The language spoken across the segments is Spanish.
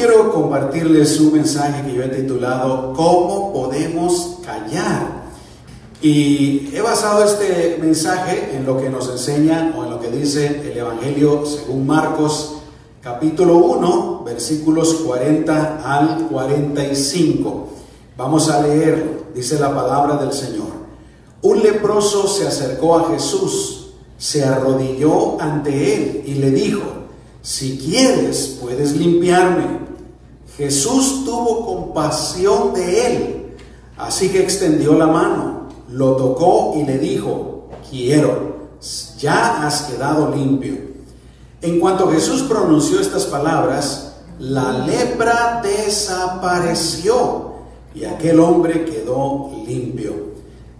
quiero compartirles un mensaje que yo he titulado ¿Cómo podemos callar? Y he basado este mensaje en lo que nos enseña o en lo que dice el Evangelio según Marcos capítulo 1, versículos 40 al 45. Vamos a leerlo, dice la palabra del Señor. Un leproso se acercó a Jesús, se arrodilló ante él y le dijo, si quieres puedes limpiarme. Jesús tuvo compasión de él, así que extendió la mano, lo tocó y le dijo, quiero, ya has quedado limpio. En cuanto Jesús pronunció estas palabras, la lepra desapareció y aquel hombre quedó limpio.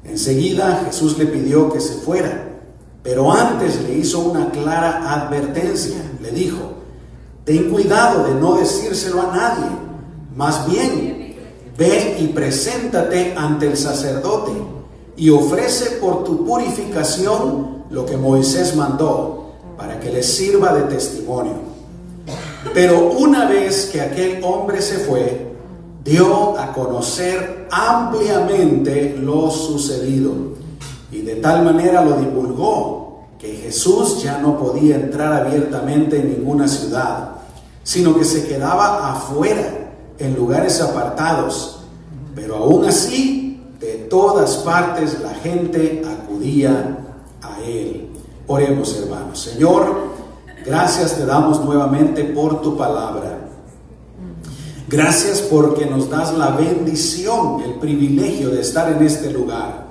Enseguida Jesús le pidió que se fuera, pero antes le hizo una clara advertencia. Le dijo, ten cuidado de no decírselo a nadie, más bien, ve y preséntate ante el sacerdote y ofrece por tu purificación lo que Moisés mandó para que le sirva de testimonio. Pero una vez que aquel hombre se fue, dio a conocer ampliamente lo sucedido. Y de tal manera lo divulgó que Jesús ya no podía entrar abiertamente en ninguna ciudad, sino que se quedaba afuera, en lugares apartados. Pero aún así, de todas partes la gente acudía a él. Oremos hermanos. Señor, gracias te damos nuevamente por tu palabra. Gracias porque nos das la bendición, el privilegio de estar en este lugar.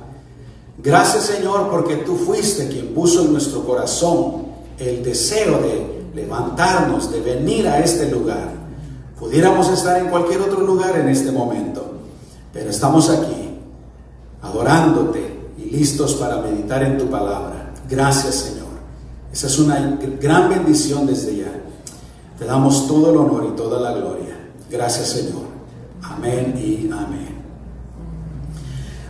Gracias Señor porque tú fuiste quien puso en nuestro corazón el deseo de levantarnos, de venir a este lugar. Pudiéramos estar en cualquier otro lugar en este momento, pero estamos aquí, adorándote y listos para meditar en tu palabra. Gracias Señor. Esa es una gran bendición desde ya. Te damos todo el honor y toda la gloria. Gracias Señor. Amén y amén.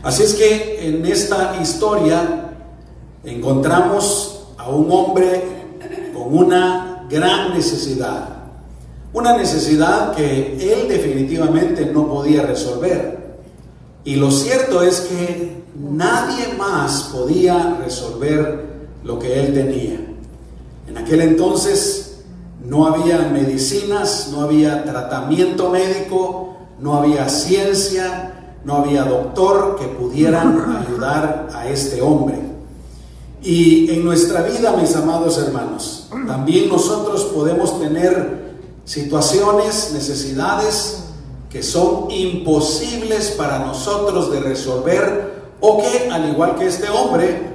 Así es que en esta historia encontramos a un hombre con una gran necesidad. Una necesidad que él definitivamente no podía resolver. Y lo cierto es que nadie más podía resolver lo que él tenía. En aquel entonces no había medicinas, no había tratamiento médico, no había ciencia, no había doctor que pudieran ayudar a este hombre. Y en nuestra vida, mis amados hermanos, también nosotros podemos tener situaciones, necesidades que son imposibles para nosotros de resolver o que, al igual que este hombre,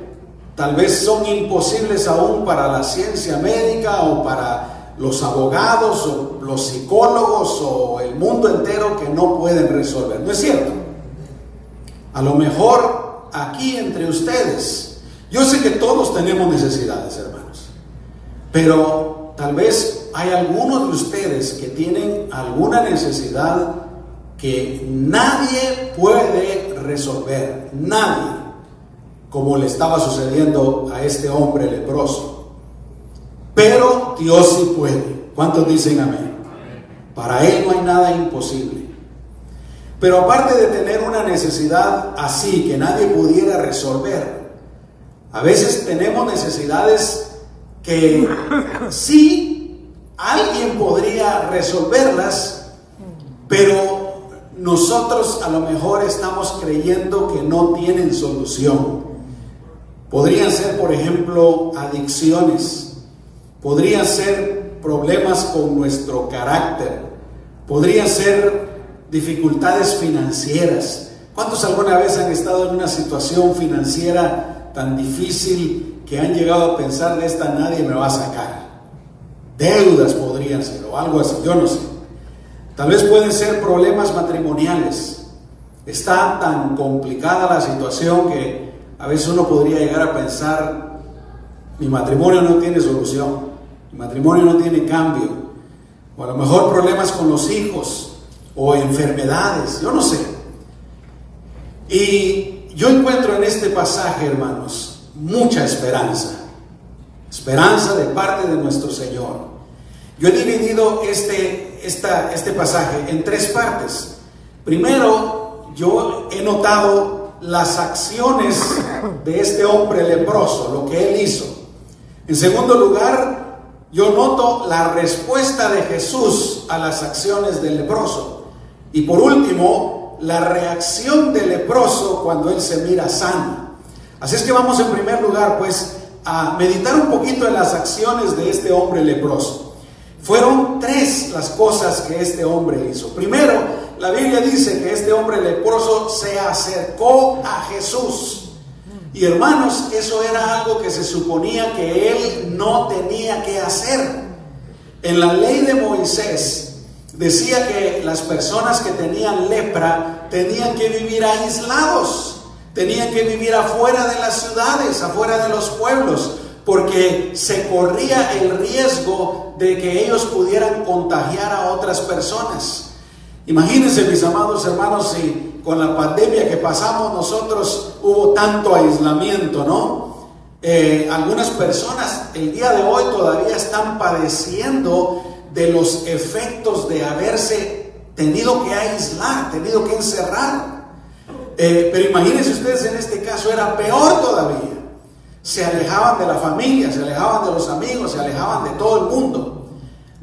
tal vez son imposibles aún para la ciencia médica o para los abogados o los psicólogos o el mundo entero que no pueden resolver. ¿No es cierto? A lo mejor aquí entre ustedes, yo sé que todos tenemos necesidades, hermanos, pero tal vez hay algunos de ustedes que tienen alguna necesidad que nadie puede resolver, nadie, como le estaba sucediendo a este hombre leproso. Pero Dios sí puede. ¿Cuántos dicen amén? Para Él no hay nada imposible. Pero aparte de tener una necesidad así que nadie pudiera resolver, a veces tenemos necesidades que sí alguien podría resolverlas, pero nosotros a lo mejor estamos creyendo que no tienen solución. Podrían ser, por ejemplo, adicciones podría ser problemas con nuestro carácter, podría ser dificultades financieras. ¿Cuántos alguna vez han estado en una situación financiera tan difícil que han llegado a pensar de esta nadie me va a sacar? Deudas podrían ser o algo así, yo no sé. Tal vez pueden ser problemas matrimoniales. Está tan complicada la situación que a veces uno podría llegar a pensar, mi matrimonio no tiene solución matrimonio no tiene cambio, o a lo mejor problemas con los hijos, o enfermedades, yo no sé. Y yo encuentro en este pasaje, hermanos, mucha esperanza, esperanza de parte de nuestro Señor. Yo he dividido este, este pasaje en tres partes. Primero, yo he notado las acciones de este hombre leproso, lo que él hizo. En segundo lugar, yo noto la respuesta de Jesús a las acciones del leproso. Y por último, la reacción del leproso cuando él se mira sano. Así es que vamos en primer lugar, pues, a meditar un poquito en las acciones de este hombre leproso. Fueron tres las cosas que este hombre hizo. Primero, la Biblia dice que este hombre leproso se acercó a Jesús. Y hermanos, eso era algo que se suponía que él no tenía que hacer. En la ley de Moisés decía que las personas que tenían lepra tenían que vivir aislados Tenían que vivir afuera de las ciudades, afuera de los pueblos, porque se corría el riesgo de que ellos pudieran contagiar a otras personas. Imagínense, mis amados hermanos, si con la pandemia que pasamos nosotros hubo tanto aislamiento, ¿no? Eh, algunas personas el día de hoy todavía están padeciendo de los efectos de haberse tenido que aislar, tenido que encerrar. Eh, pero imagínense ustedes en este caso era peor todavía. Se alejaban de la familia, se alejaban de los amigos, se alejaban de todo el mundo.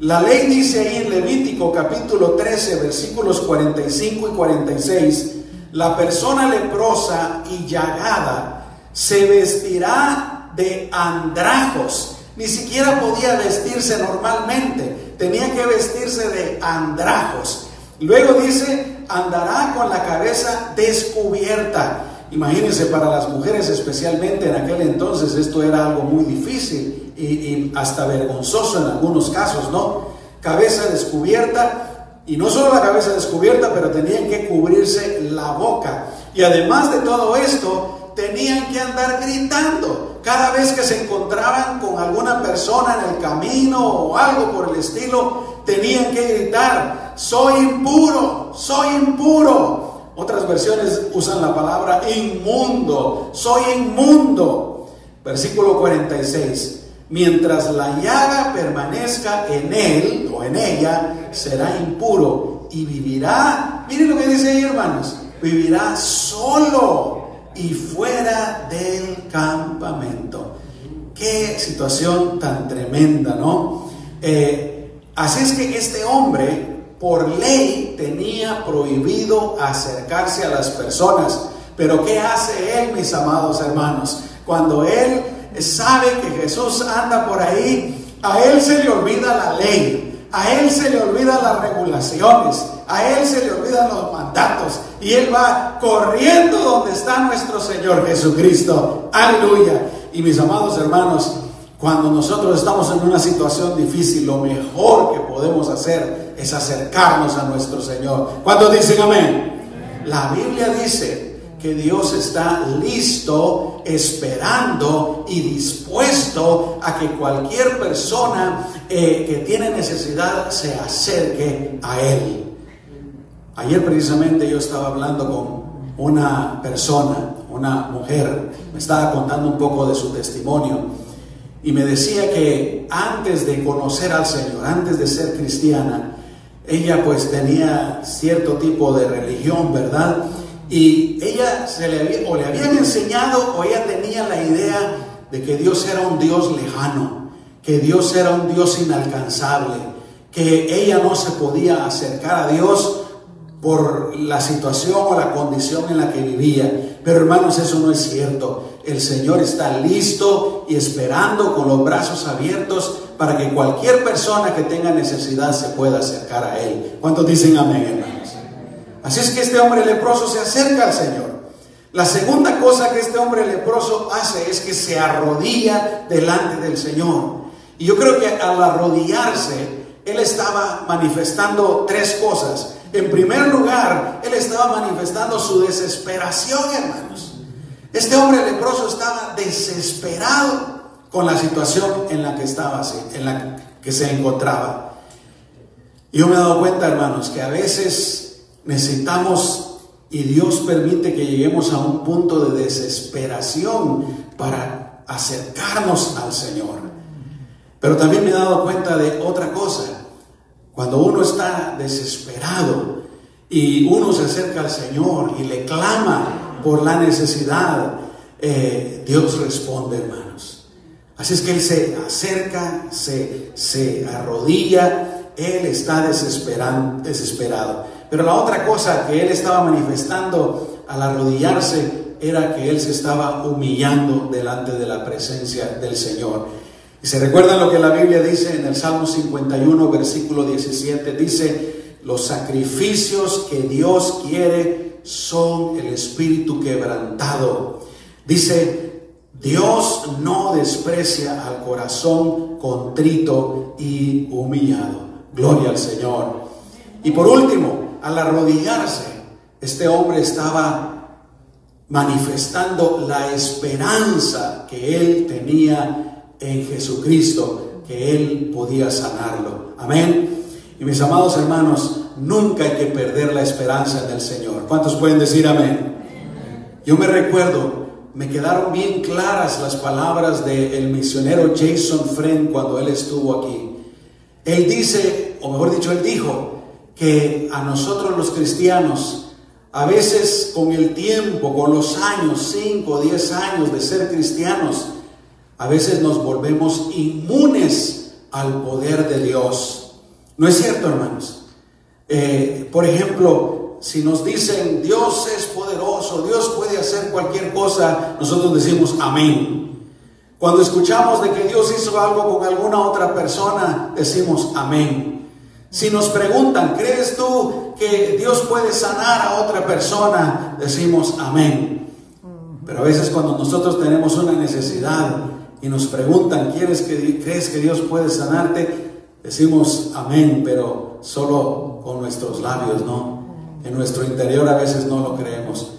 La ley dice ahí en Levítico capítulo 13 versículos 45 y 46, la persona leprosa y llagada se vestirá de andrajos. Ni siquiera podía vestirse normalmente, tenía que vestirse de andrajos. Luego dice, andará con la cabeza descubierta. Imagínense, para las mujeres especialmente en aquel entonces esto era algo muy difícil y, hasta vergonzoso en algunos casos, ¿no? Cabeza descubierta y no solo la cabeza descubierta, pero tenían que cubrirse la boca. Y además de todo esto, tenían que andar gritando. Cada vez que se encontraban con alguna persona en el camino o algo por el estilo, tenían que gritar, soy impuro, soy impuro. Otras versiones usan la palabra inmundo, soy inmundo. Versículo 46. Mientras la llaga permanezca en él o en ella, será impuro y vivirá, miren lo que dice ahí hermanos, vivirá solo y fuera del campamento. Qué situación tan tremenda, ¿no? Eh, así es que este hombre por ley tenía prohibido acercarse a las personas. Pero ¿qué hace él, mis amados hermanos? Cuando él sabe que Jesús anda por ahí, a él se le olvida la ley, a él se le olvidan las regulaciones, a él se le olvidan los mandatos y él va corriendo donde está nuestro Señor Jesucristo. Aleluya. Y mis amados hermanos, cuando nosotros estamos en una situación difícil, lo mejor que podemos hacer es acercarnos a nuestro Señor. ¿Cuántos dicen amén? La Biblia dice que Dios está listo, esperando y dispuesto a que cualquier persona eh, que tiene necesidad se acerque a Él. Ayer precisamente yo estaba hablando con una persona, una mujer, me estaba contando un poco de su testimonio y me decía que antes de conocer al Señor, antes de ser cristiana, ella pues tenía cierto tipo de religión, ¿verdad? Y ella se le había, o le habían enseñado o ella tenía la idea de que Dios era un Dios lejano, que Dios era un Dios inalcanzable, que ella no se podía acercar a Dios por la situación o la condición en la que vivía. Pero hermanos, eso no es cierto. El Señor está listo y esperando con los brazos abiertos para que cualquier persona que tenga necesidad se pueda acercar a Él. ¿Cuántos dicen amén, hermanos? Así es que este hombre leproso se acerca al Señor. La segunda cosa que este hombre leproso hace es que se arrodilla delante del Señor. Y yo creo que al arrodillarse, él estaba manifestando tres cosas. En primer lugar, él estaba manifestando su desesperación, hermanos. Este hombre leproso estaba desesperado con la situación en la que estaba, en la que se encontraba. Yo me he dado cuenta, hermanos, que a veces necesitamos y Dios permite que lleguemos a un punto de desesperación para acercarnos al Señor. Pero también me he dado cuenta de otra cosa. Cuando uno está desesperado y uno se acerca al Señor y le clama por la necesidad, eh, Dios responde, hermanos. Así es que Él se acerca, se, se arrodilla, Él está desesperado. Pero la otra cosa que Él estaba manifestando al arrodillarse era que Él se estaba humillando delante de la presencia del Señor. Y se recuerdan lo que la Biblia dice en el Salmo 51, versículo 17, dice, los sacrificios que Dios quiere son el espíritu quebrantado. Dice, Dios no desprecia al corazón contrito y humillado. Gloria al Señor. Y por último, al arrodillarse, este hombre estaba manifestando la esperanza que él tenía en Jesucristo, que él podía sanarlo. Amén. Y mis amados hermanos, nunca hay que perder la esperanza en el Señor. ¿Cuántos pueden decir amén? Yo me recuerdo, me quedaron bien claras las palabras del misionero Jason Friend cuando él estuvo aquí. Él dice, o mejor dicho, él dijo, que a nosotros los cristianos a veces con el tiempo, con los años, 5 o 10 años de ser cristianos, a veces nos volvemos inmunes al poder de Dios. ¿No es cierto, hermanos? Eh, por ejemplo, si nos dicen Dios es poderoso, Dios puede hacer cualquier cosa, nosotros decimos amén. Cuando escuchamos de que Dios hizo algo con alguna otra persona, decimos amén. Si nos preguntan, ¿crees tú que Dios puede sanar a otra persona? Decimos amén. Pero a veces cuando nosotros tenemos una necesidad y nos preguntan, ¿quieres que, ¿crees que Dios puede sanarte? Decimos amén, pero solo con nuestros labios, ¿no? En nuestro interior a veces no lo creemos.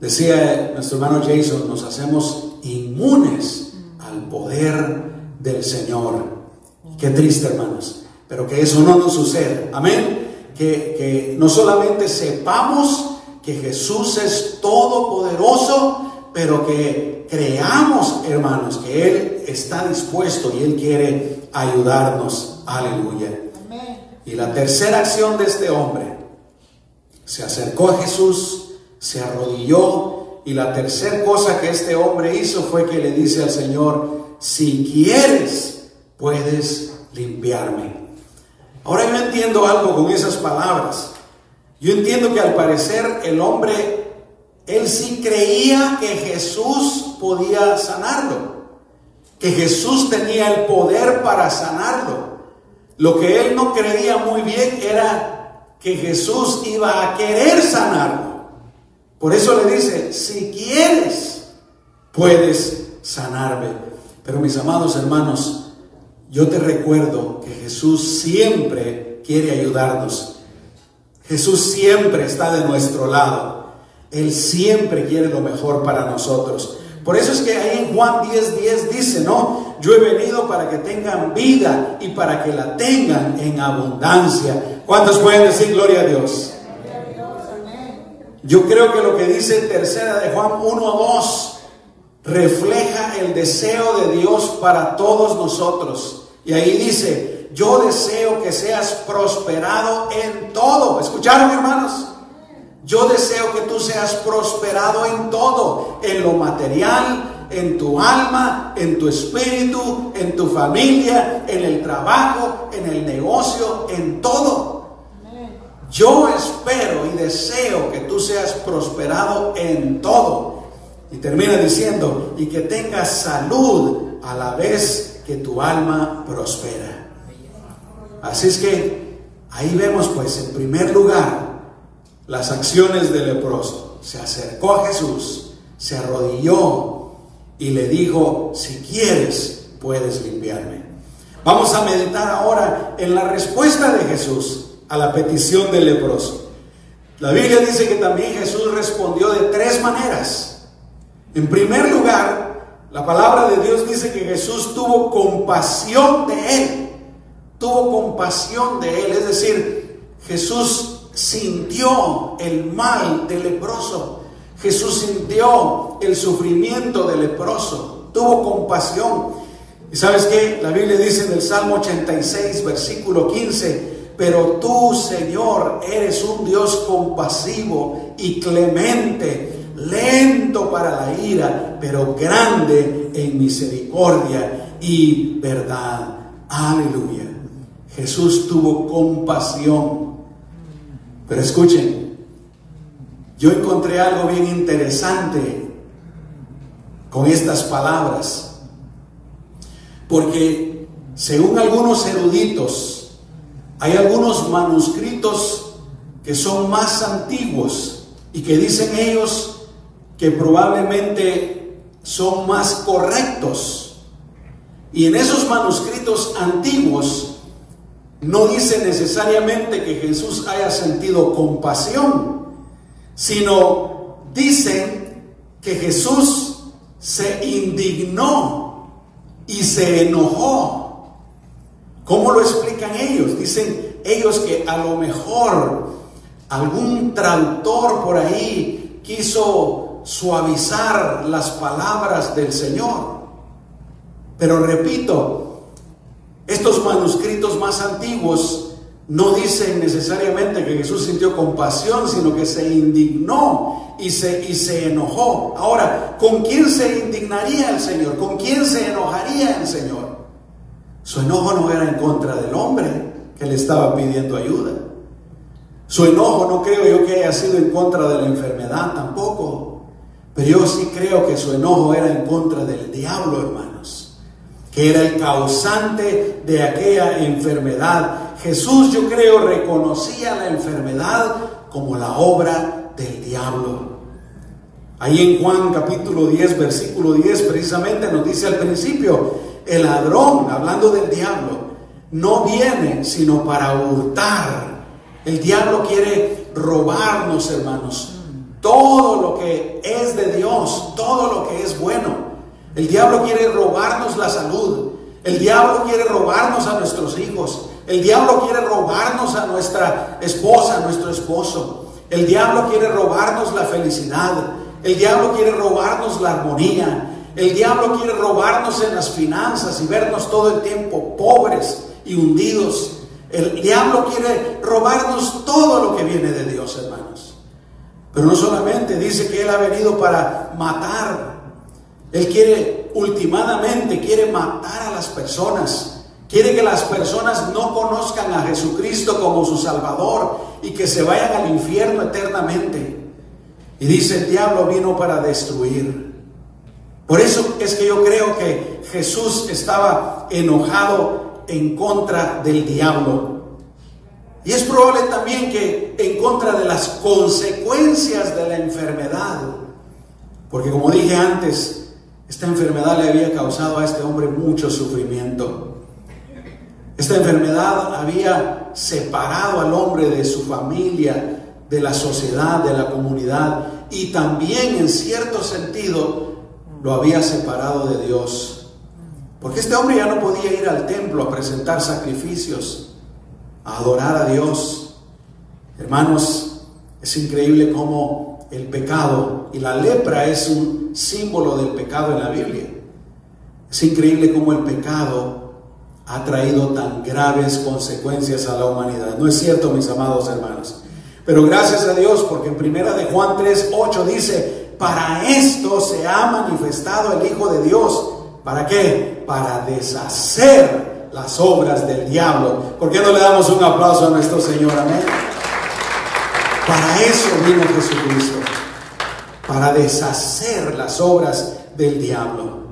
Decía nuestro hermano Jason, nos hacemos inmunes al poder del Señor. Qué triste, hermanos pero que eso no nos suceda. Amén. Que, que no solamente sepamos que Jesús es todopoderoso, pero que creamos, hermanos, que Él está dispuesto y Él quiere ayudarnos. Aleluya. Y la tercera acción de este hombre, se acercó a Jesús, se arrodilló y la tercera cosa que este hombre hizo fue que le dice al Señor, si quieres, puedes limpiarme. Ahora yo entiendo algo con esas palabras. Yo entiendo que al parecer el hombre, él sí creía que Jesús podía sanarlo, que Jesús tenía el poder para sanarlo. Lo que él no creía muy bien era que Jesús iba a querer sanarlo. Por eso le dice, si quieres, puedes sanarme. Pero mis amados hermanos, yo te recuerdo que Jesús siempre quiere ayudarnos. Jesús siempre está de nuestro lado. Él siempre quiere lo mejor para nosotros. Por eso es que ahí en Juan 10:10 10 dice, ¿no? Yo he venido para que tengan vida y para que la tengan en abundancia. ¿Cuántos pueden decir gloria a Dios? Yo creo que lo que dice tercera de Juan 1 a 2 refleja el deseo de Dios para todos nosotros. Y ahí dice, yo deseo que seas prosperado en todo. ¿Escucharon hermanos? Yo deseo que tú seas prosperado en todo, en lo material, en tu alma, en tu espíritu, en tu familia, en el trabajo, en el negocio, en todo. Yo espero y deseo que tú seas prosperado en todo. Y termina diciendo, y que tengas salud a la vez que tu alma prospera. Así es que ahí vemos pues en primer lugar las acciones del leproso. Se acercó a Jesús, se arrodilló y le dijo, si quieres, puedes limpiarme. Vamos a meditar ahora en la respuesta de Jesús a la petición del leproso. La Biblia dice que también Jesús respondió de tres maneras. En primer lugar, la palabra de Dios dice que Jesús tuvo compasión de él. Tuvo compasión de él. Es decir, Jesús sintió el mal del leproso. Jesús sintió el sufrimiento del leproso. Tuvo compasión. Y sabes qué? La Biblia dice en el Salmo 86, versículo 15, pero tú, Señor, eres un Dios compasivo y clemente, lento para la ira, pero grande en misericordia y verdad. Aleluya. Jesús tuvo compasión. Pero escuchen, yo encontré algo bien interesante con estas palabras. Porque según algunos eruditos, hay algunos manuscritos que son más antiguos y que dicen ellos que probablemente son más correctos. Y en esos manuscritos antiguos no dice necesariamente que Jesús haya sentido compasión, sino dicen que Jesús se indignó y se enojó. ¿Cómo lo explican ellos? Dicen ellos que a lo mejor algún traductor por ahí quiso suavizar las palabras del Señor. Pero repito, estos manuscritos más antiguos no dicen necesariamente que Jesús sintió compasión, sino que se indignó y se, y se enojó. Ahora, ¿con quién se indignaría el Señor? ¿Con quién se enojaría el Señor? Su enojo no era en contra del hombre que le estaba pidiendo ayuda. Su enojo no creo yo que haya sido en contra de la enfermedad tampoco. Pero yo sí creo que su enojo era en contra del diablo, hermanos, que era el causante de aquella enfermedad Jesús yo creo reconocía la enfermedad como la obra del diablo. Ahí en Juan capítulo 10, versículo 10, precisamente nos dice al principio, el ladrón, hablando del diablo, no viene sino para hurtar. El diablo quiere robarnos, hermanos, todo lo que es de Dios, todo lo que es bueno. El diablo quiere robarnos la salud. El diablo quiere robarnos a nuestros hijos. El diablo quiere robarnos a nuestra esposa, a nuestro esposo. El diablo quiere robarnos la felicidad. El diablo quiere robarnos la armonía. El diablo quiere robarnos en las finanzas y vernos todo el tiempo pobres y hundidos. El diablo quiere robarnos todo lo que viene de Dios, hermanos. Pero no solamente dice que Él ha venido para matar. Él quiere, últimamente, quiere matar a las personas. Quiere que las personas no conozcan a Jesucristo como su Salvador y que se vayan al infierno eternamente. Y dice, el diablo vino para destruir. Por eso es que yo creo que Jesús estaba enojado en contra del diablo. Y es probable también que en contra de las consecuencias de la enfermedad. Porque como dije antes, esta enfermedad le había causado a este hombre mucho sufrimiento. Esta enfermedad había separado al hombre de su familia, de la sociedad, de la comunidad y también en cierto sentido lo había separado de Dios. Porque este hombre ya no podía ir al templo a presentar sacrificios, adorar a Dios. Hermanos, es increíble cómo el pecado y la lepra es un símbolo del pecado en la Biblia. Es increíble cómo el pecado ha traído tan graves consecuencias a la humanidad. No es cierto, mis amados hermanos. Pero gracias a Dios, porque en primera de Juan 3, 8 dice, para esto se ha manifestado el Hijo de Dios. ¿Para qué? Para deshacer las obras del diablo. ¿Por qué no le damos un aplauso a nuestro Señor? Amén. Para eso vino Jesucristo. Para deshacer las obras del diablo.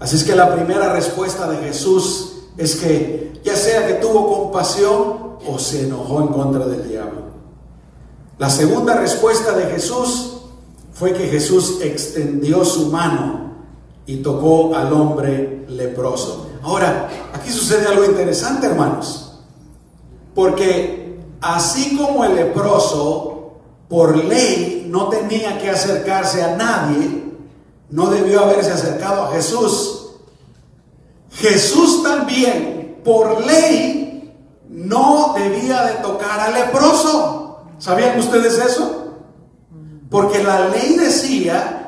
Así es que la primera respuesta de Jesús es que ya sea que tuvo compasión o se enojó en contra del diablo. La segunda respuesta de Jesús fue que Jesús extendió su mano y tocó al hombre leproso. Ahora, aquí sucede algo interesante, hermanos, porque así como el leproso por ley no tenía que acercarse a nadie, no debió haberse acercado a Jesús. Jesús también, por ley, no debía de tocar al leproso. ¿Sabían ustedes eso? Porque la ley decía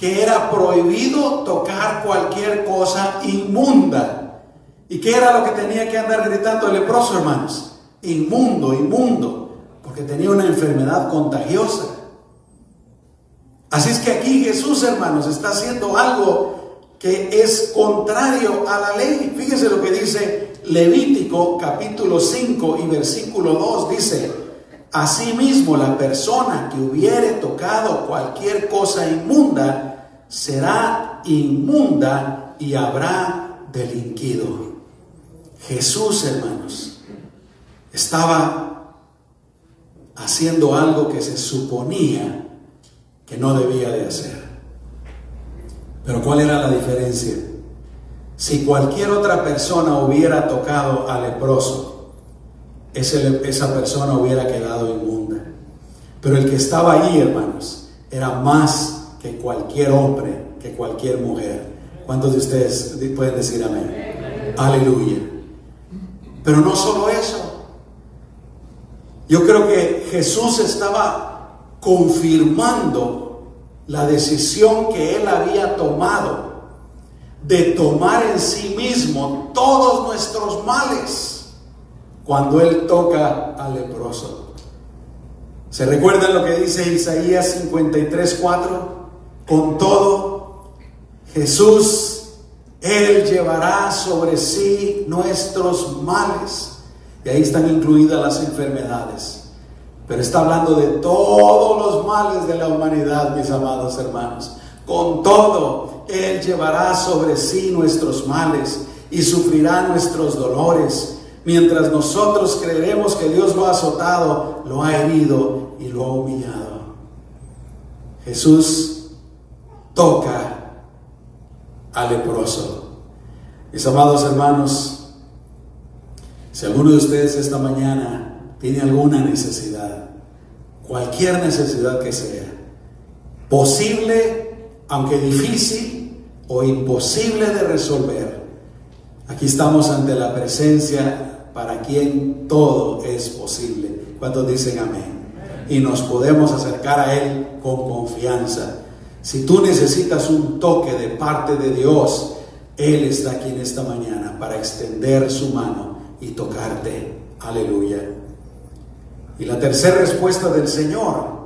que era prohibido tocar cualquier cosa inmunda. ¿Y qué era lo que tenía que andar gritando el leproso, hermanos? inmundo, inmundo, porque tenía una enfermedad contagiosa. Así es que aquí Jesús, hermanos, está haciendo algo que es contrario a la ley. Fíjense lo que dice Levítico capítulo 5 y versículo 2. Dice, asimismo la persona que hubiere tocado cualquier cosa inmunda será inmunda y habrá delinquido. Jesús, hermanos, estaba haciendo algo que se suponía que no debía de hacer. Pero ¿cuál era la diferencia? Si cualquier otra persona hubiera tocado al leproso, esa persona hubiera quedado inmunda. Pero el que estaba ahí, hermanos, era más que cualquier hombre, que cualquier mujer. ¿Cuántos de ustedes pueden decir amén? Aleluya. Pero no solo eso. Yo creo que Jesús estaba confirmando la decisión que él había tomado de tomar en sí mismo todos nuestros males cuando él toca al leproso. ¿Se recuerdan lo que dice Isaías 53, 4? Con todo, Jesús él llevará sobre sí nuestros males. Y ahí están incluidas las enfermedades. Pero está hablando de todos los males de la humanidad, mis amados hermanos. Con todo, Él llevará sobre sí nuestros males y sufrirá nuestros dolores. Mientras nosotros creeremos que Dios lo ha azotado, lo ha herido y lo ha humillado. Jesús toca al leproso. Mis amados hermanos, si alguno de ustedes esta mañana tiene alguna necesidad, cualquier necesidad que sea, posible, aunque difícil o imposible de resolver, aquí estamos ante la presencia para quien todo es posible. ¿Cuántos dicen amén? Y nos podemos acercar a Él con confianza si tú necesitas un toque de parte de Dios, Él está aquí en esta mañana para extender su mano y tocarte. Aleluya. Y la tercera respuesta del Señor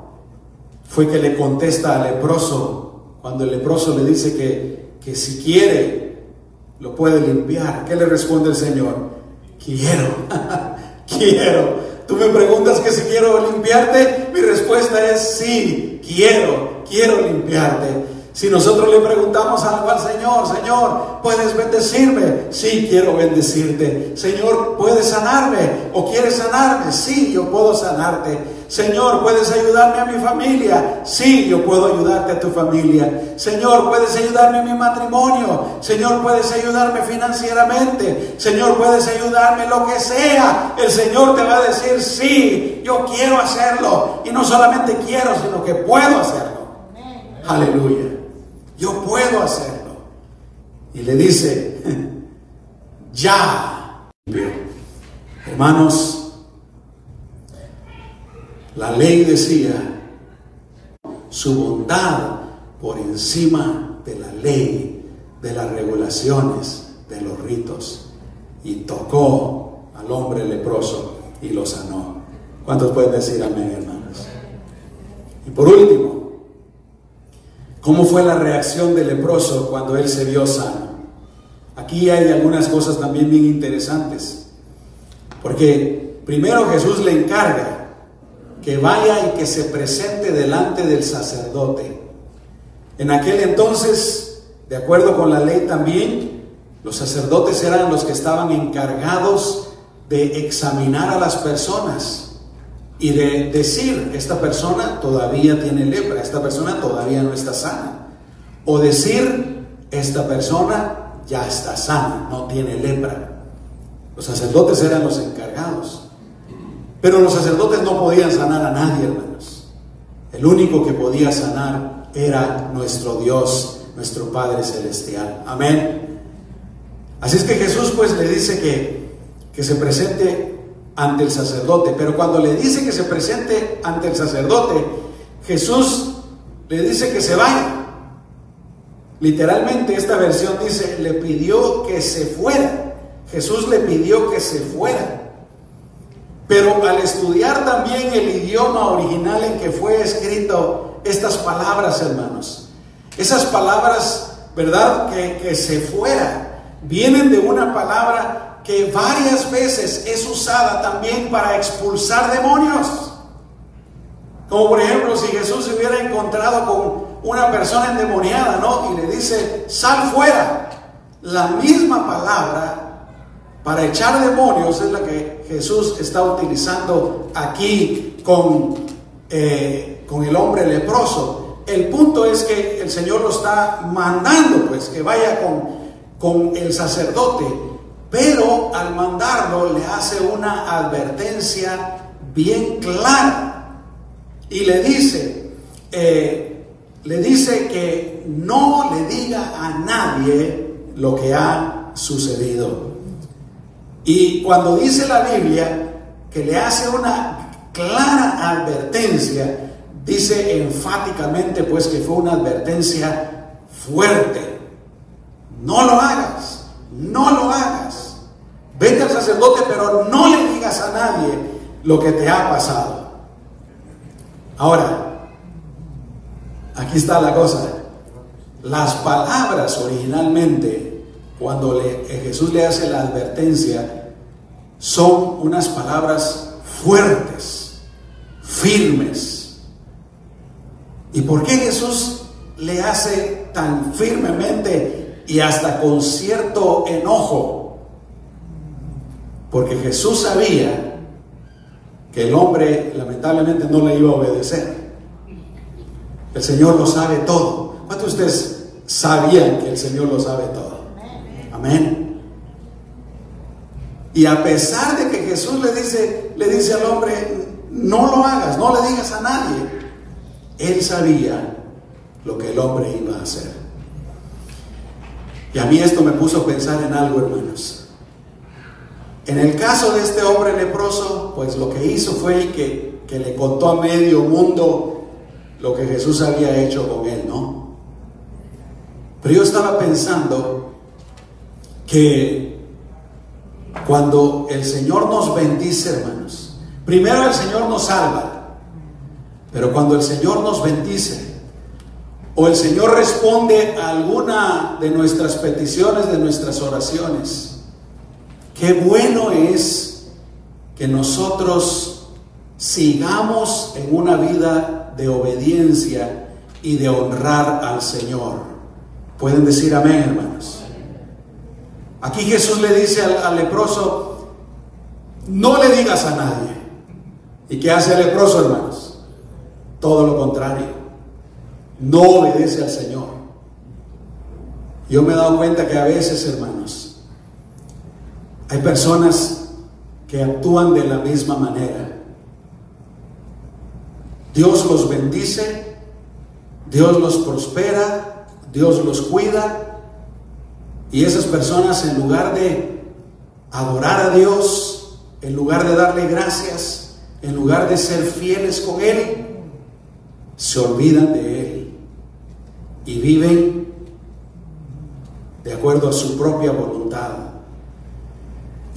fue que le contesta al leproso, cuando el leproso le dice que, que si quiere, lo puede limpiar. ¿Qué le responde el Señor? Quiero, quiero. Tú me preguntas que si quiero limpiarte, mi respuesta es sí, quiero quiero limpiarte. Si nosotros le preguntamos algo al Señor, Señor, ¿puedes bendecirme? Sí, quiero bendecirte. Señor, ¿puedes sanarme? ¿O quieres sanarme? Sí, yo puedo sanarte. Señor, ¿puedes ayudarme a mi familia? Sí, yo puedo ayudarte a tu familia. Señor, ¿puedes ayudarme a mi matrimonio? Señor, ¿puedes ayudarme financieramente? Señor, ¿puedes ayudarme lo que sea? El Señor te va a decir, sí, yo quiero hacerlo. Y no solamente quiero, sino que puedo hacerlo. Aleluya. Yo puedo hacerlo. Y le dice, ya. Hermanos, la ley decía, su bondad por encima de la ley, de las regulaciones, de los ritos. Y tocó al hombre leproso y lo sanó. ¿Cuántos pueden decir amén, hermanos? Y por último, ¿Cómo fue la reacción del leproso cuando él se vio sano? Aquí hay algunas cosas también bien interesantes. Porque primero Jesús le encarga que vaya y que se presente delante del sacerdote. En aquel entonces, de acuerdo con la ley también, los sacerdotes eran los que estaban encargados de examinar a las personas y de decir, esta persona todavía tiene lepra, esta persona todavía no está sana. O decir, esta persona ya está sana, no tiene lepra. Los sacerdotes eran los encargados. Pero los sacerdotes no podían sanar a nadie, hermanos. El único que podía sanar era nuestro Dios, nuestro Padre Celestial. Amén. Así es que Jesús pues le dice que, que se presente ante el sacerdote. Pero cuando le dice que se presente ante el sacerdote, Jesús le dice que se vaya. Literalmente esta versión dice, le pidió que se fuera. Jesús le pidió que se fuera. Pero al estudiar también el idioma original en que fue escrito estas palabras, hermanos, esas palabras, ¿verdad? Que, se fuera, vienen de una palabra que varias veces es usada también para expulsar demonios. Como por ejemplo, si Jesús se hubiera encontrado con una persona endemoniada, ¿no? Y le dice, sal fuera. La misma palabra para echar demonios es la que Jesús está utilizando aquí con, eh, con el hombre leproso. El punto es que el Señor lo está mandando, pues, que vaya con, con el sacerdote, pero al mandarlo le hace una advertencia bien clara y le dice, eh, le dice que no le diga a nadie lo que ha sucedido. Y cuando dice la Biblia que le hace una clara advertencia, dice enfáticamente pues que fue una advertencia fuerte. No lo hagas, no lo hagas. Vete al sacerdote, pero no le digas a nadie lo que te ha pasado. Ahora, aquí está la cosa. Las palabras originalmente cuando eh, Jesús le hace la advertencia, son unas palabras fuertes, firmes. ¿Y por qué Jesús le hace tan firmemente y hasta con cierto enojo? Porque Jesús sabía que el hombre lamentablemente no le iba a obedecer. El Señor lo sabe todo. ¿Cuántos de ustedes sabían que el Señor lo sabe todo? Y a pesar de que Jesús le dice, le dice al hombre, no lo hagas, no le digas a nadie, él sabía lo que el hombre iba a hacer. Y a mí esto me puso a pensar en algo, hermanos. En el caso de este hombre leproso, pues lo que hizo fue que, que le contó a medio mundo lo que Jesús había hecho con él, ¿no? Pero yo estaba pensando que cuando el Señor nos bendice, hermanos, primero el Señor nos salva, pero cuando el Señor nos bendice, o el Señor responde a alguna de nuestras peticiones, de nuestras oraciones, qué bueno es que nosotros sigamos en una vida de obediencia y de honrar al Señor. Pueden decir amén, hermanos. Aquí Jesús le dice al, leproso, no le digas a nadie. ¿Y qué hace el leproso, hermanos? Todo lo contrario. No obedece al Señor. Yo me he dado cuenta que a veces, hermanos, hay personas que actúan de la misma manera. Dios los bendice, Dios los prospera, Dios los cuida, y esas personas en lugar de adorar a Dios, en lugar de darle gracias, en lugar de ser fieles con Él, se olvidan de Él y viven de acuerdo a su propia voluntad.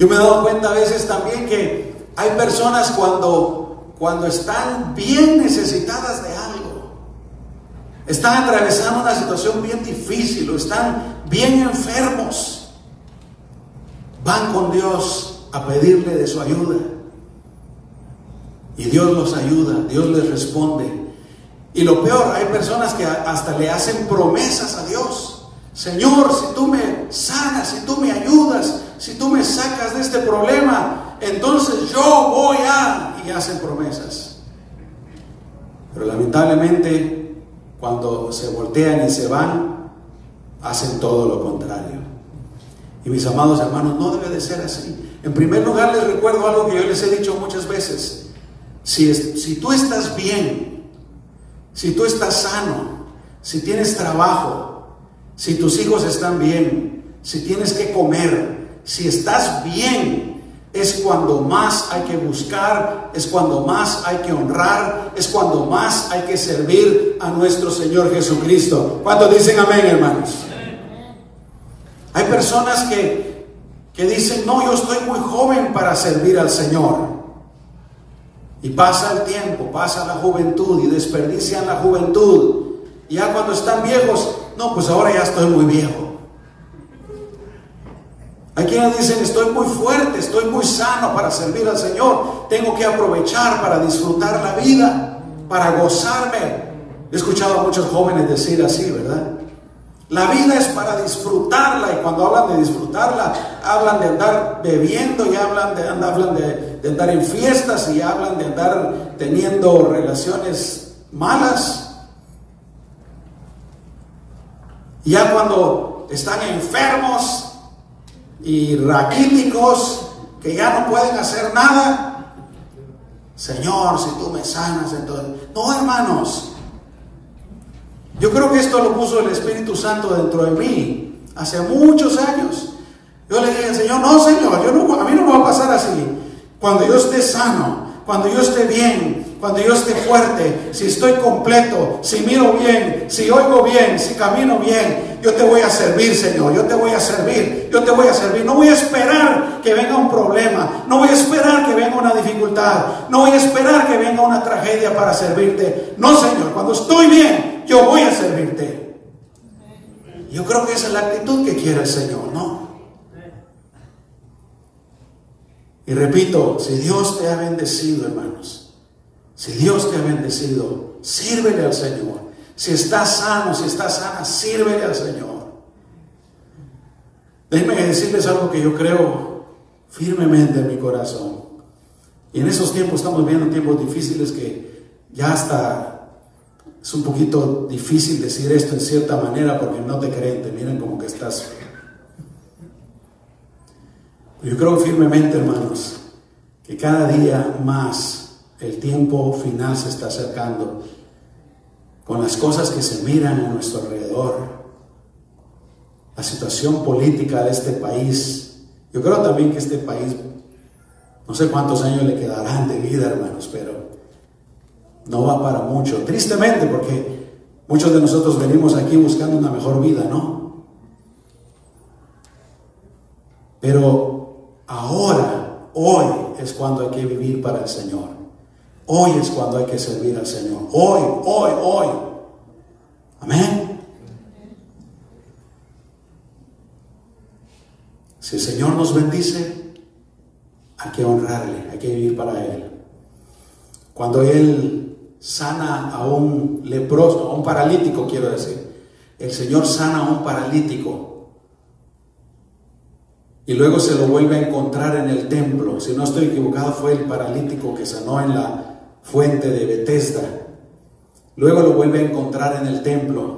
Yo me he dado cuenta a veces también que hay personas cuando, cuando están bien necesitadas de algo, están atravesando una situación bien difícil o están bien enfermos, van con Dios a pedirle de su ayuda. Y Dios los ayuda, Dios les responde. Y lo peor, hay personas que hasta le hacen promesas a Dios. Señor, si tú me sanas, si tú me ayudas, si tú me sacas de este problema, entonces yo voy a... Y hacen promesas. Pero lamentablemente cuando se voltean y se van, hacen todo lo contrario. Y mis amados hermanos, no debe de ser así. En primer lugar, les recuerdo algo que yo les he dicho muchas veces. Si, si tú estás bien, si tú estás sano, si tienes trabajo, si tus hijos están bien, si tienes que comer, si estás bien, es cuando más hay que buscar, es cuando más hay que honrar, es cuando más hay que servir a nuestro Señor Jesucristo. ¿Cuántos dicen amén, hermanos? Hay personas que, que dicen, no, yo estoy muy joven para servir al Señor. Y pasa el tiempo, pasa la juventud y desperdician la juventud. Y ya cuando están viejos, no, pues ahora ya estoy muy viejo. Hay quienes dicen, estoy muy fuerte, estoy muy sano para servir al Señor. Tengo que aprovechar para disfrutar la vida, para gozarme. He escuchado a muchos jóvenes decir así, ¿verdad? La vida es para disfrutarla y cuando hablan de disfrutarla, hablan de andar bebiendo y hablan de, hablan de, andar en fiestas y hablan de andar teniendo relaciones malas. Y ya cuando están enfermos, y raquíticos que ya no pueden hacer nada. Señor, si tú me sanas, entonces... No, hermanos. Yo creo que esto lo puso el Espíritu Santo dentro de mí hace muchos años. Yo le dije al Señor, no, Señor, yo no, a mí no me va a pasar así. Cuando yo esté sano, cuando yo esté bien, cuando yo esté fuerte, si estoy completo, si miro bien, si oigo bien, si camino bien, yo te voy a servir, Señor, yo te voy a servir, yo te voy a servir. No voy a esperar que venga un problema, no voy a esperar que venga una dificultad, no voy a esperar que venga una tragedia para servirte. No, Señor, cuando estoy bien, yo voy a servirte. Yo creo que esa es la actitud que quiere el Señor, ¿no? Y repito, si Dios te ha bendecido, hermanos, si Dios te ha bendecido, sírvele al Señor. Si estás sano, si estás sana, sírvele al Señor. Déjenme decirles algo que yo creo firmemente en mi corazón. Y en esos tiempos estamos viendo tiempos difíciles que ya hasta es un poquito difícil decir esto en cierta manera porque no te creen, te miran como que estás yo creo firmemente, hermanos, que cada día más el tiempo final se está acercando con las cosas que se miran a nuestro alrededor, la situación política de este país. Yo creo también que este país, no sé cuántos años le quedarán de vida, hermanos, pero no va para mucho. Tristemente, porque muchos de nosotros venimos aquí buscando una mejor vida, ¿no? Pero Ahora, hoy es cuando hay que vivir para el Señor. Hoy es cuando hay que servir al Señor. Hoy, hoy, hoy. Amén. Si el Señor nos bendice, hay que honrarle, hay que vivir para Él. Cuando Él sana a un leproso, a un paralítico, quiero decir, el Señor sana a un paralítico y luego se lo vuelve a encontrar en el templo. Si no estoy equivocado, fue el paralítico que sanó en la fuente de Bethesda. Luego lo vuelve a encontrar en el templo.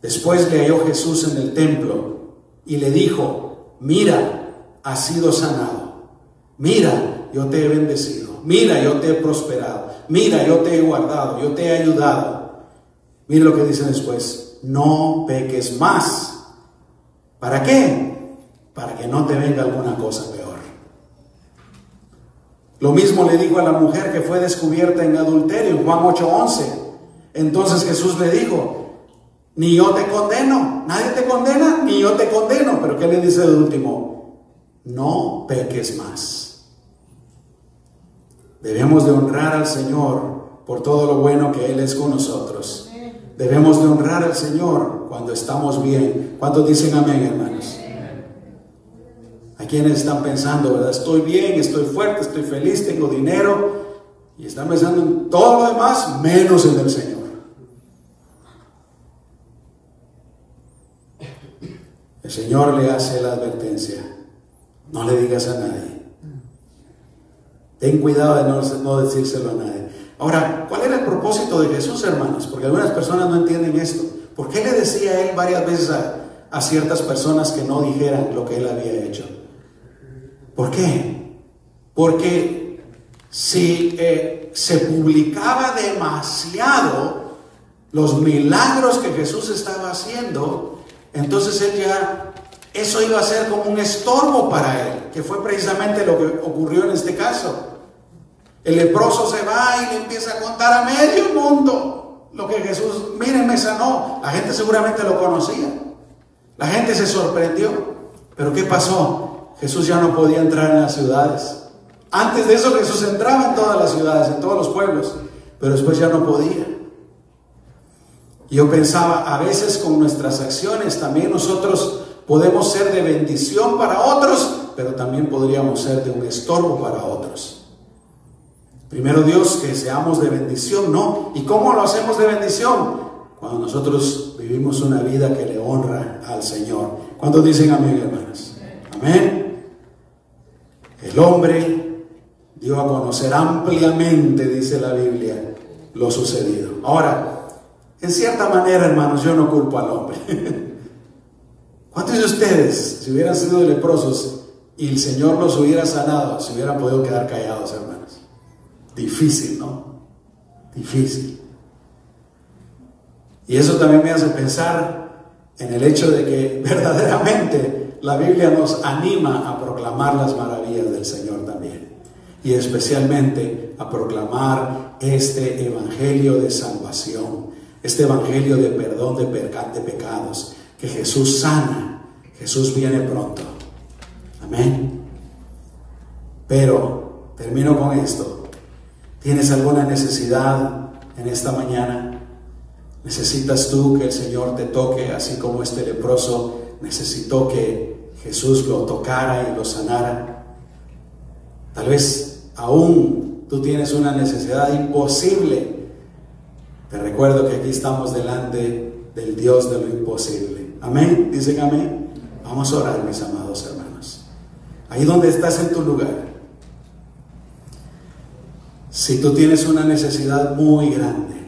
Después le halló Jesús en el templo y le dijo, mira, has sido sanado. Mira, yo te he bendecido. Mira, yo te he prosperado. Mira, yo te he guardado. Yo te he ayudado. Mira lo que dice después. No peques más. ¿Para qué? para que no te venga alguna cosa. Lo mismo le dijo a la mujer que fue descubierta en adulterio, en Juan 8:11. Entonces Jesús le dijo, ni yo te condeno, nadie te condena, ni yo te condeno. Pero ¿qué le dice de último? No peques más. Debemos de honrar al Señor por todo lo bueno que Él es con nosotros. Debemos de honrar al Señor cuando estamos bien. ¿Cuántos dicen amén, hermanos? Quienes están pensando, ¿verdad? Estoy bien, estoy fuerte, estoy feliz, tengo dinero. Y están pensando en todo lo demás, menos en el Señor. El Señor le hace la advertencia. No le digas a nadie. Ten cuidado de no, no decírselo a nadie. Ahora, ¿cuál era el propósito de Jesús, hermanos? Porque algunas personas no entienden esto. ¿Por qué le decía él varias veces a ciertas personas que no dijeran lo que él había hecho? ¿Por qué? Porque si eh, se publicaba demasiado los milagros que Jesús estaba haciendo, entonces eso iba a ser como un estorbo para él, que fue precisamente lo que ocurrió en este caso. El leproso se va y le empieza a contar a medio mundo lo que Jesús, miren, me sanó. La gente seguramente lo conocía. La gente se sorprendió. Pero ¿qué pasó? Jesús ya no podía entrar en las ciudades. Antes de eso Jesús entraba en todas las ciudades, en todos los pueblos, pero después ya no podía. Yo pensaba, a veces con nuestras acciones también nosotros podemos ser de bendición para otros, pero también podríamos ser de un estorbo para otros. Primero Dios, que seamos de bendición, ¿no? ¿Y cómo lo hacemos de bendición? Cuando nosotros vivimos una vida que le honra al Señor. ¿Cuántos dicen amén, hermanas? Amén. El hombre dio a conocer ampliamente, dice la Biblia, lo sucedido. Ahora, en cierta manera, hermanos, yo no culpo al hombre. ¿Cuántos de ustedes, si hubieran sido leprosos y el Señor los hubiera sanado, se hubieran podido quedar callados, hermanos? Difícil, ¿no? Difícil. Y eso también me hace pensar en el hecho de que verdaderamente la Biblia nos anima a proclamar las maravillas Señor también. Y especialmente a proclamar este evangelio de salvación, este evangelio de perdón de, de pecados, que Jesús sana, Jesús viene pronto. Amén. Pero termino con esto. ¿Tienes alguna necesidad en esta mañana? ¿Necesitas tú que el Señor te toque así como este leproso necesitó que Jesús lo tocara y lo sanara? Tal vez aún tú tienes una necesidad imposible. Te recuerdo que aquí estamos delante del Dios de lo imposible. Amén. Dicen amén. Vamos a orar, mis amados hermanos. Ahí donde estás en tu lugar. Si tú tienes una necesidad muy grande,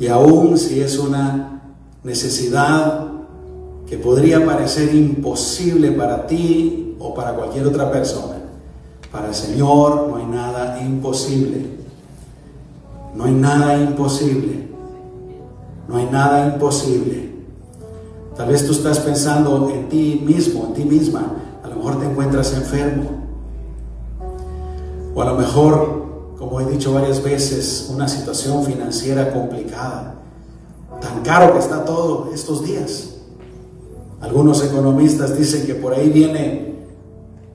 y aún si es una necesidad que podría parecer imposible para ti o para cualquier otra persona, para el Señor no hay nada imposible. No hay nada imposible. No hay nada imposible. Tal vez tú estás pensando en ti mismo, en ti misma. A lo mejor te encuentras enfermo. O a lo mejor, como he dicho varias veces, una situación financiera complicada. Tan caro que está todo estos días. Algunos economistas dicen que por ahí viene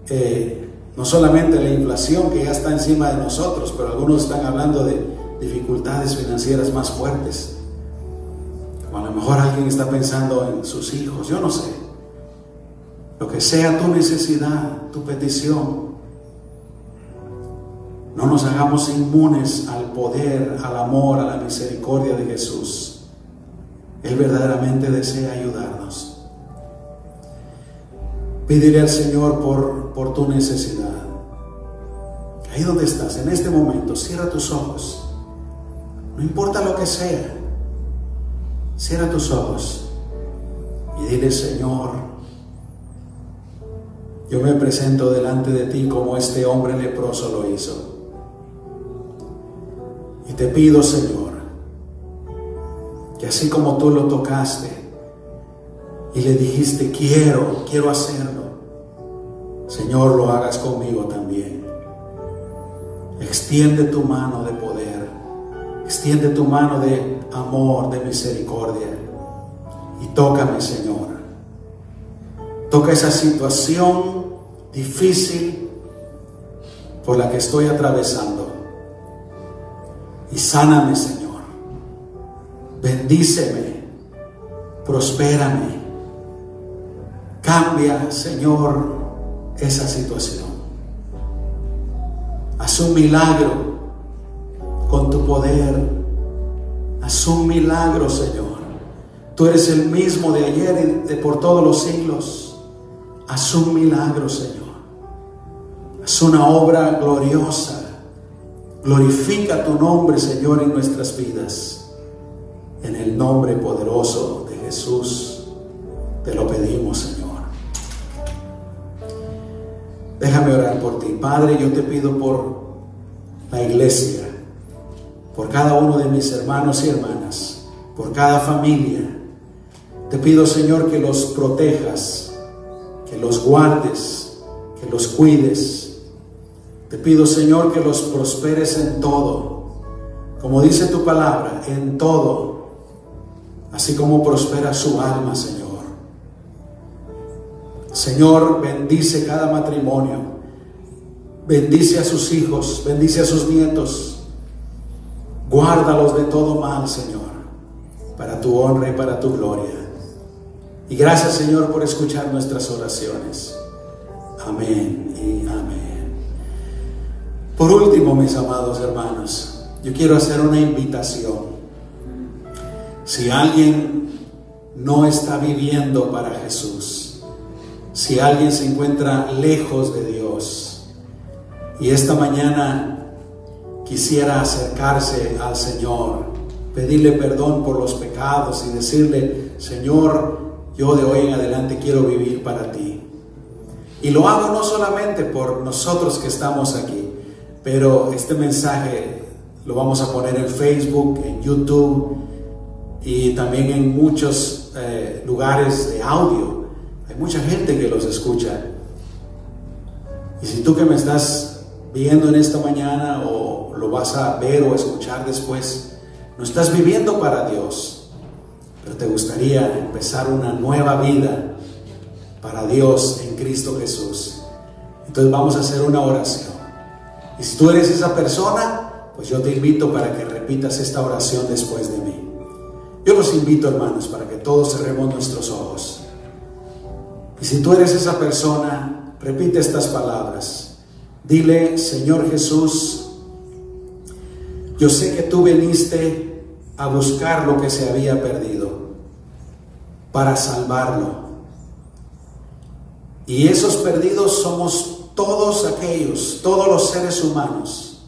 eh, no solamente la inflación que ya está encima de nosotros, pero algunos están hablando de dificultades financieras más fuertes. O a lo mejor alguien está pensando en sus hijos, yo no sé. Lo que sea tu necesidad, tu petición, no nos hagamos inmunes al poder, al amor, a la misericordia de Jesús. Él verdaderamente desea ayudarnos. Pídele al Señor por, por tu necesidad. Ahí donde estás, en este momento, cierra tus ojos. No importa lo que sea. Cierra tus ojos y dile, Señor, yo me presento delante de ti como este hombre leproso lo hizo. Y te pido, Señor, que así como tú lo tocaste y le dijiste, quiero, quiero hacerlo, Señor, lo hagas conmigo también. Extiende tu mano de poder, extiende tu mano de amor, de misericordia y tócame, Señor. Toca esa situación difícil por la que estoy atravesando y sáname, Señor. Bendíceme, prospérame. Cambia, Señor, esa situación. Haz un milagro con tu poder. Haz un milagro, Señor. Tú eres el mismo de ayer y de por todos los siglos. Haz un milagro, Señor. Haz una obra gloriosa Glorifica tu nombre, Señor, en nuestras vidas. En el nombre poderoso de Jesús te lo pedimos, Señor. Déjame orar por ti. Padre, yo te pido por la iglesia, por cada uno de mis hermanos y hermanas, por cada familia. Te pido, Señor, que los protejas, que los guardes, que los cuides te pido, Señor, que los prosperes en todo, como dice tu palabra, en todo, así como prospera su alma, Señor. Señor, bendice cada matrimonio. Bendice a sus hijos, bendice a sus nietos. Guárdalos de todo mal, Señor, para tu honra y para tu gloria. Y gracias, Señor, por escuchar nuestras oraciones. Amén y amén. Por último, mis amados hermanos, yo quiero hacer una invitación. Si alguien no está viviendo para Jesús, si alguien se encuentra lejos de Dios, y esta mañana quisiera acercarse al Señor, pedirle perdón por los pecados y decirle, Señor, yo de hoy en adelante quiero vivir para ti. Y lo hago no solamente por nosotros que estamos aquí, pero este mensaje lo vamos a poner en Facebook, en YouTube y también en muchos eh, lugares de audio. Mucha gente que los escucha. Y si tú que me estás viendo en esta mañana o lo vas a ver o escuchar después, no estás viviendo para Dios, pero te gustaría empezar una nueva vida para Dios en Cristo Jesús. Entonces vamos a hacer una oración. Y si tú eres esa persona, pues yo te invito para que repitas esta oración después de mí. Yo los invito, hermanos, para que todos cerremos nuestros ojos. Si tú eres esa persona, repite estas palabras. Dile, Señor Jesús, yo sé que tú viniste a buscar lo que se había perdido para salvarlo. Y esos perdidos somos todos aquellos, todos los seres humanos,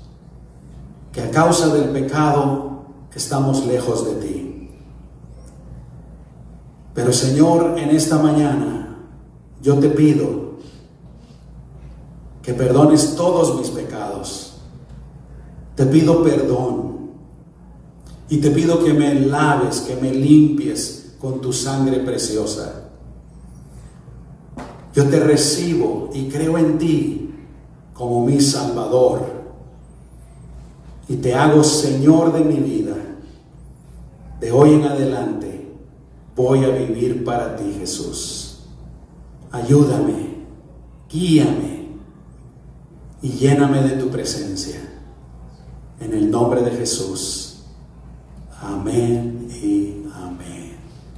que a causa del pecado estamos lejos de ti. Pero Señor, en esta mañana yo te pido que perdones todos mis pecados. Te pido perdón y te pido que me laves, que me limpies con tu sangre preciosa. Yo te recibo y creo en ti como mi Salvador y te hago Señor de mi vida. De hoy en adelante voy a vivir para ti, Jesús. Ayúdame, guíame y lléname de tu presencia. En el nombre de Jesús. Amén y